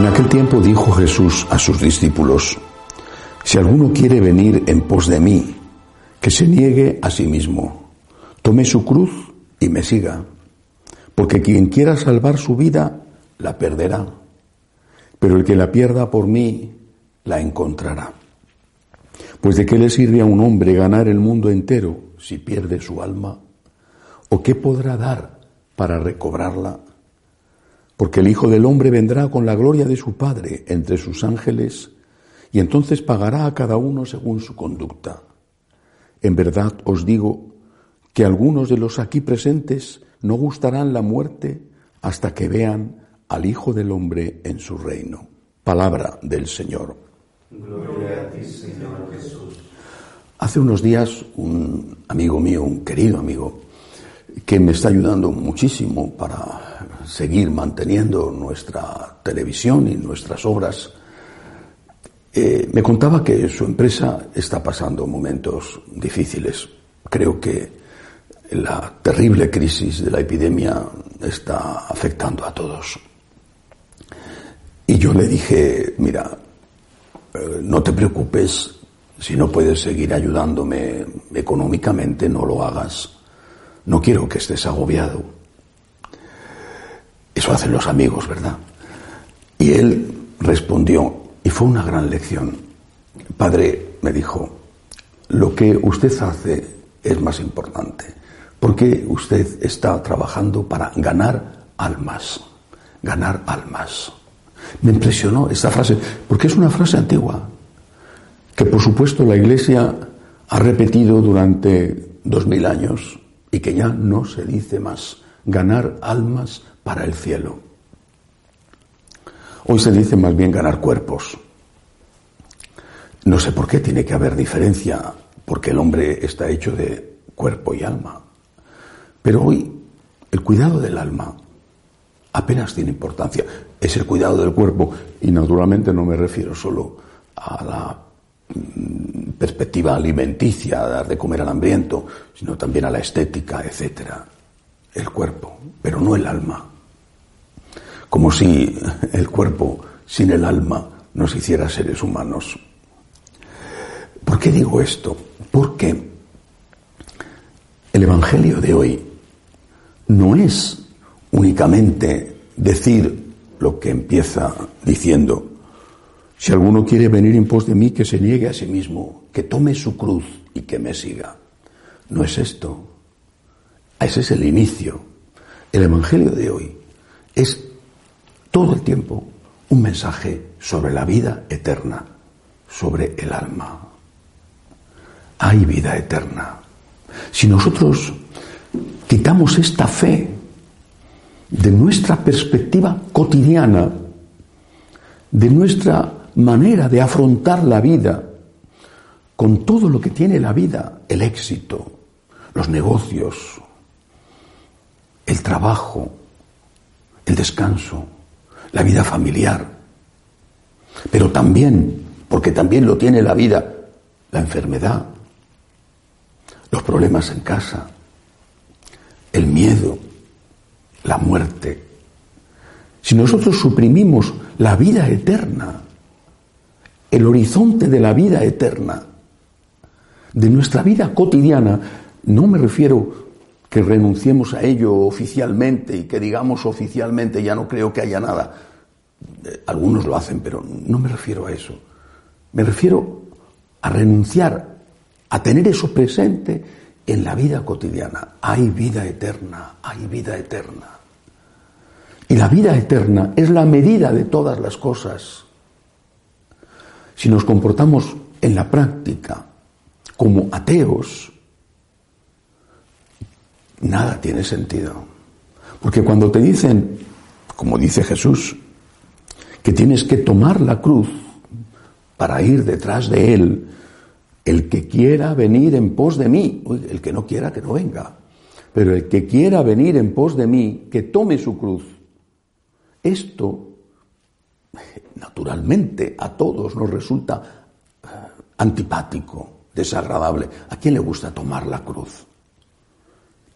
en aquel tiempo dijo Jesús a sus discípulos, si alguno quiere venir en pos de mí, que se niegue a sí mismo, tome su cruz y me siga, porque quien quiera salvar su vida, la perderá, pero el que la pierda por mí, la encontrará. Pues de qué le sirve a un hombre ganar el mundo entero si pierde su alma? ¿O qué podrá dar para recobrarla? Porque el Hijo del Hombre vendrá con la gloria de su Padre entre sus ángeles y entonces pagará a cada uno según su conducta. En verdad os digo que algunos de los aquí presentes no gustarán la muerte hasta que vean al Hijo del Hombre en su reino. Palabra del Señor. Gloria a ti, Señor Jesús. Hace unos días un amigo mío, un querido amigo, que me está ayudando muchísimo para seguir manteniendo nuestra televisión y nuestras obras, eh, me contaba que su empresa está pasando momentos difíciles. Creo que la terrible crisis de la epidemia está afectando a todos. Y yo le dije, mira, no te preocupes, si no puedes seguir ayudándome económicamente, no lo hagas. No quiero que estés agobiado. Eso hacen los amigos, ¿verdad? Y él respondió, y fue una gran lección. Padre, me dijo, lo que usted hace es más importante, porque usted está trabajando para ganar almas, ganar almas. Me impresionó esta frase, porque es una frase antigua, que por supuesto la Iglesia ha repetido durante dos mil años y que ya no se dice más, ganar almas para el cielo. Hoy se dice más bien ganar cuerpos. No sé por qué tiene que haber diferencia, porque el hombre está hecho de cuerpo y alma. Pero hoy el cuidado del alma apenas tiene importancia. Es el cuidado del cuerpo y naturalmente no me refiero solo a la mm, perspectiva alimenticia, a dar de comer al hambriento, sino también a la estética, etcétera. El cuerpo, pero no el alma. Como si el cuerpo sin el alma nos hiciera seres humanos. ¿Por qué digo esto? Porque el Evangelio de hoy no es únicamente decir lo que empieza diciendo, si alguno quiere venir en pos de mí, que se niegue a sí mismo, que tome su cruz y que me siga. No es esto. Ese es el inicio. El Evangelio de hoy es todo el tiempo un mensaje sobre la vida eterna, sobre el alma. Hay vida eterna. Si nosotros quitamos esta fe de nuestra perspectiva cotidiana, de nuestra manera de afrontar la vida, con todo lo que tiene la vida, el éxito, los negocios, el trabajo, el descanso, la vida familiar, pero también, porque también lo tiene la vida, la enfermedad, los problemas en casa, el miedo, la muerte. Si nosotros suprimimos la vida eterna, el horizonte de la vida eterna, de nuestra vida cotidiana, no me refiero que renunciemos a ello oficialmente y que digamos oficialmente ya no creo que haya nada. Eh, algunos lo hacen, pero no me refiero a eso. Me refiero a renunciar, a tener eso presente en la vida cotidiana. Hay vida eterna, hay vida eterna. Y la vida eterna es la medida de todas las cosas. Si nos comportamos en la práctica como ateos, nada tiene sentido. Porque cuando te dicen, como dice Jesús, que tienes que tomar la cruz para ir detrás de Él, el que quiera venir en pos de mí, el que no quiera que no venga, pero el que quiera venir en pos de mí, que tome su cruz. Esto, naturalmente, a todos nos resulta eh, antipático, desagradable. ¿A quién le gusta tomar la cruz?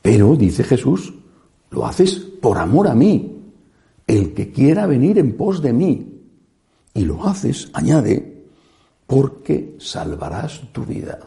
Pero, dice Jesús, lo haces por amor a mí. El que quiera venir en pos de mí. Y lo haces, añade, porque salvarás tu vida.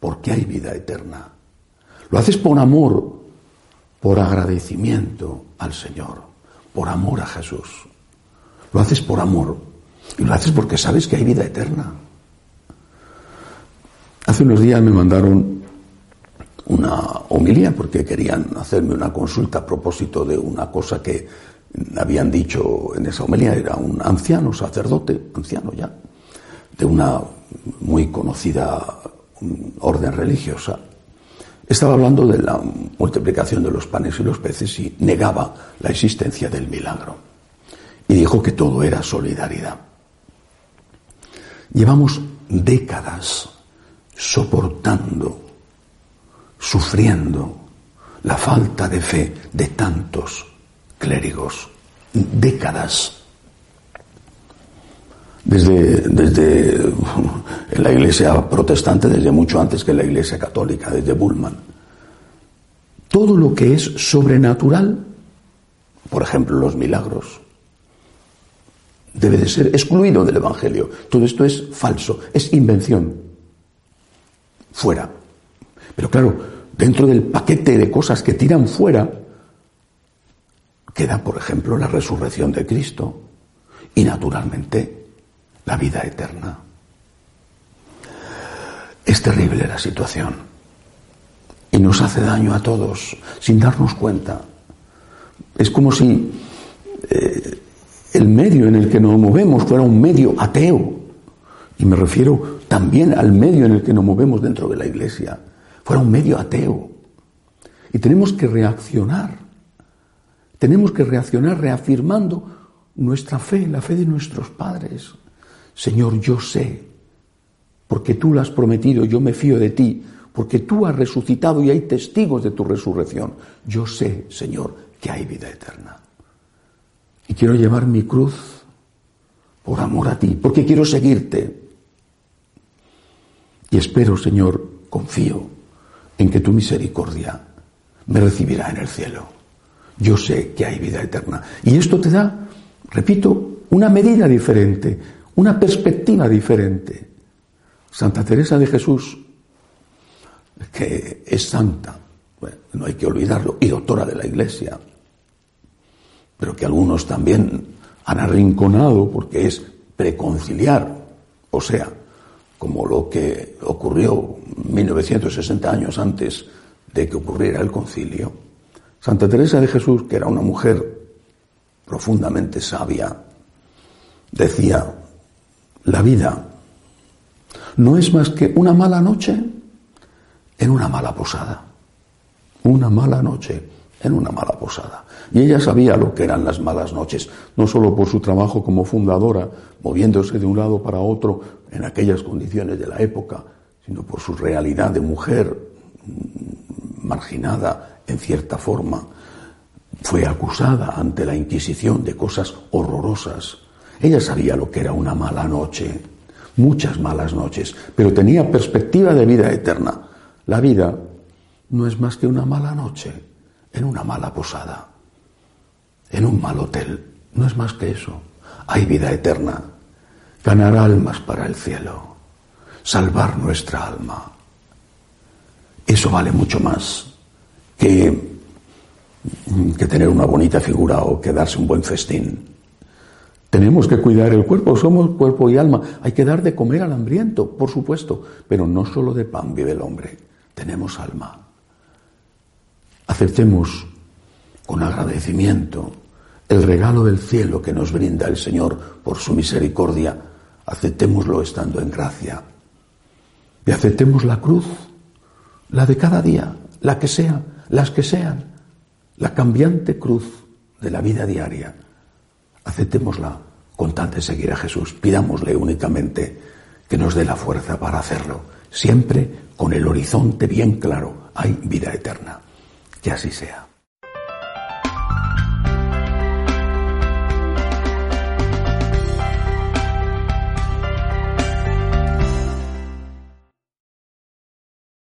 Porque hay vida eterna. Lo haces por amor, por agradecimiento al Señor, por amor a Jesús. Lo haces por amor. Y lo haces porque sabes que hay vida eterna. Hace unos días me mandaron una homilía porque querían hacerme una consulta a propósito de una cosa que habían dicho en esa homilía. Era un anciano sacerdote, anciano ya, de una muy conocida orden religiosa. Estaba hablando de la multiplicación de los panes y los peces y negaba la existencia del milagro. Y dijo que todo era solidaridad. Llevamos décadas soportando, sufriendo la falta de fe de tantos clérigos, décadas. Desde, desde la iglesia protestante, desde mucho antes que la iglesia católica, desde Bullman. Todo lo que es sobrenatural, por ejemplo los milagros, debe de ser excluido del Evangelio. Todo esto es falso, es invención fuera. Pero claro, dentro del paquete de cosas que tiran fuera, queda, por ejemplo, la resurrección de Cristo y, naturalmente, la vida eterna. Es terrible la situación y nos hace daño a todos sin darnos cuenta. Es como si eh, el medio en el que nos movemos fuera un medio ateo. Y me refiero también al medio en el que nos movemos dentro de la iglesia, fuera un medio ateo. Y tenemos que reaccionar. Tenemos que reaccionar reafirmando nuestra fe, la fe de nuestros padres. Señor, yo sé, porque tú lo has prometido, yo me fío de ti, porque tú has resucitado y hay testigos de tu resurrección. Yo sé, Señor, que hay vida eterna. Y quiero llevar mi cruz por amor a ti, porque quiero seguirte. Y espero, Señor, confío en que tu misericordia me recibirá en el cielo. Yo sé que hay vida eterna. Y esto te da, repito, una medida diferente, una perspectiva diferente. Santa Teresa de Jesús, que es santa, no hay que olvidarlo, y doctora de la Iglesia, pero que algunos también han arrinconado porque es preconciliar, o sea, como lo que ocurrió 1960 años antes de que ocurriera el concilio, Santa Teresa de Jesús, que era una mujer profundamente sabia, decía, la vida no es más que una mala noche en una mala posada. Una mala noche en una mala posada. Y ella sabía lo que eran las malas noches, no solo por su trabajo como fundadora, moviéndose de un lado para otro en aquellas condiciones de la época, sino por su realidad de mujer mm, marginada en cierta forma. Fue acusada ante la Inquisición de cosas horrorosas. Ella sabía lo que era una mala noche, muchas malas noches, pero tenía perspectiva de vida eterna. La vida no es más que una mala noche en una mala posada, en un mal hotel. No es más que eso. Hay vida eterna. Ganar almas para el cielo. Salvar nuestra alma. Eso vale mucho más que, que tener una bonita figura o que darse un buen festín. Tenemos que cuidar el cuerpo, somos cuerpo y alma. Hay que dar de comer al hambriento, por supuesto, pero no solo de pan vive el hombre, tenemos alma aceptemos con agradecimiento el regalo del cielo que nos brinda el Señor por su misericordia aceptémoslo estando en gracia. Y aceptemos la cruz, la de cada día, la que sea, las que sean, la cambiante cruz de la vida diaria. Aceptémosla con tal de seguir a Jesús. Pidámosle únicamente que nos dé la fuerza para hacerlo, siempre con el horizonte bien claro. Hay vida eterna. Que así sea.